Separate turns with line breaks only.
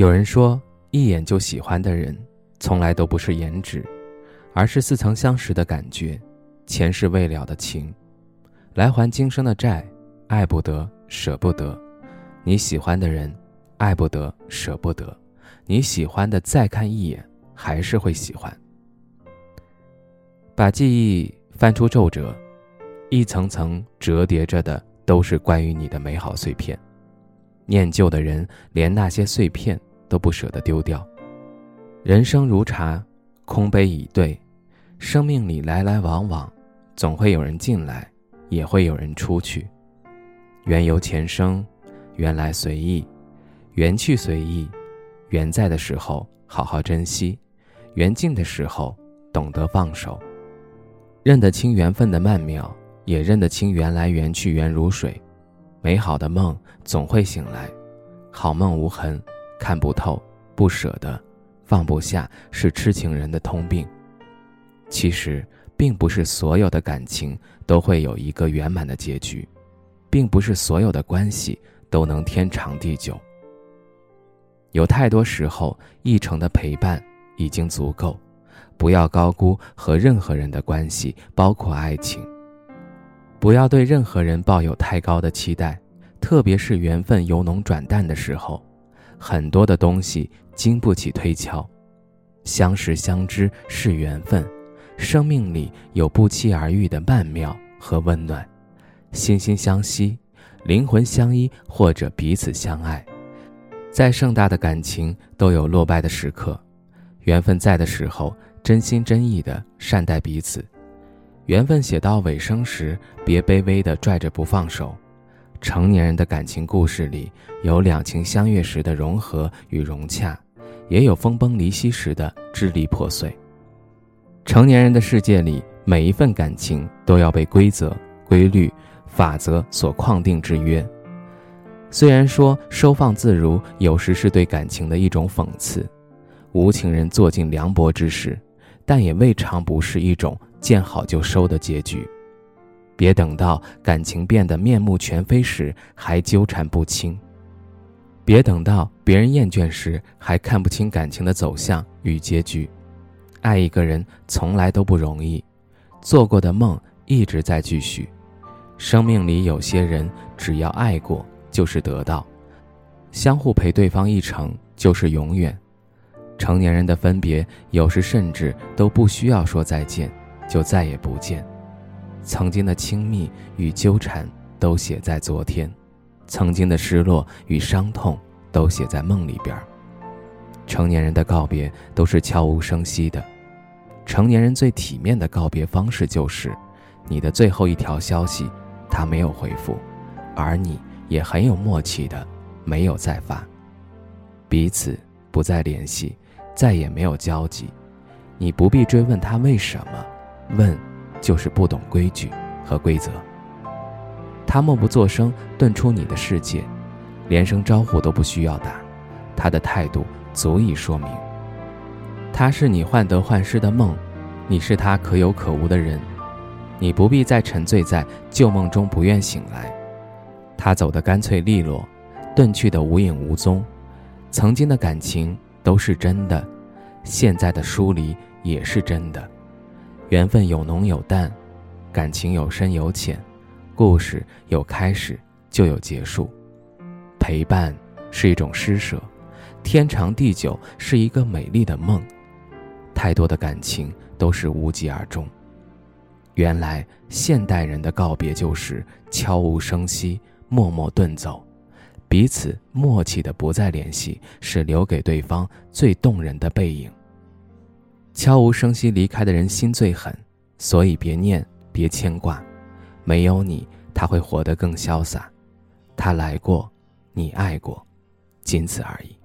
有人说，一眼就喜欢的人，从来都不是颜值，而是似曾相识的感觉，前世未了的情，来还今生的债，爱不得，舍不得。你喜欢的人，爱不得，舍不得。你喜欢的，再看一眼，还是会喜欢。把记忆翻出皱褶，一层层折叠着的，都是关于你的美好碎片。念旧的人，连那些碎片。都不舍得丢掉。人生如茶，空杯以对。生命里来来往往，总会有人进来，也会有人出去。缘由前生，缘来随意，缘去随意。缘在的时候好好珍惜，缘尽的时候懂得放手。认得清缘分的曼妙，也认得清缘来缘去缘如水。美好的梦总会醒来，好梦无痕。看不透，不舍得，放不下，是痴情人的通病。其实，并不是所有的感情都会有一个圆满的结局，并不是所有的关系都能天长地久。有太多时候，一程的陪伴已经足够。不要高估和任何人的关系，包括爱情。不要对任何人抱有太高的期待，特别是缘分由浓转淡的时候。很多的东西经不起推敲，相识相知是缘分，生命里有不期而遇的曼妙和温暖，心心相惜，灵魂相依，或者彼此相爱。再盛大的感情都有落败的时刻，缘分在的时候，真心真意的善待彼此；缘分写到尾声时，别卑微的拽着不放手。成年人的感情故事里，有两情相悦时的融合与融洽，也有分崩离析时的支离破碎。成年人的世界里，每一份感情都要被规则、规律、法则所框定制约。虽然说收放自如有时是对感情的一种讽刺，无情人做尽凉薄之事，但也未尝不是一种见好就收的结局。别等到感情变得面目全非时还纠缠不清，别等到别人厌倦时还看不清感情的走向与结局。爱一个人从来都不容易，做过的梦一直在继续。生命里有些人，只要爱过就是得到，相互陪对方一程就是永远。成年人的分别，有时甚至都不需要说再见，就再也不见。曾经的亲密与纠缠都写在昨天，曾经的失落与伤痛都写在梦里边。成年人的告别都是悄无声息的，成年人最体面的告别方式就是，你的最后一条消息他没有回复，而你也很有默契的没有再发，彼此不再联系，再也没有交集，你不必追问他为什么，问。就是不懂规矩和规则。他默不作声，遁出你的世界，连声招呼都不需要打，他的态度足以说明。他是你患得患失的梦，你是他可有可无的人，你不必再沉醉在旧梦中不愿醒来。他走得干脆利落，遁去的无影无踪。曾经的感情都是真的，现在的疏离也是真的。缘分有浓有淡，感情有深有浅，故事有开始就有结束。陪伴是一种施舍，天长地久是一个美丽的梦。太多的感情都是无疾而终。原来现代人的告别就是悄无声息，默默遁走，彼此默契的不再联系，是留给对方最动人的背影。悄无声息离开的人心最狠，所以别念，别牵挂。没有你，他会活得更潇洒。他来过，你爱过，仅此而已。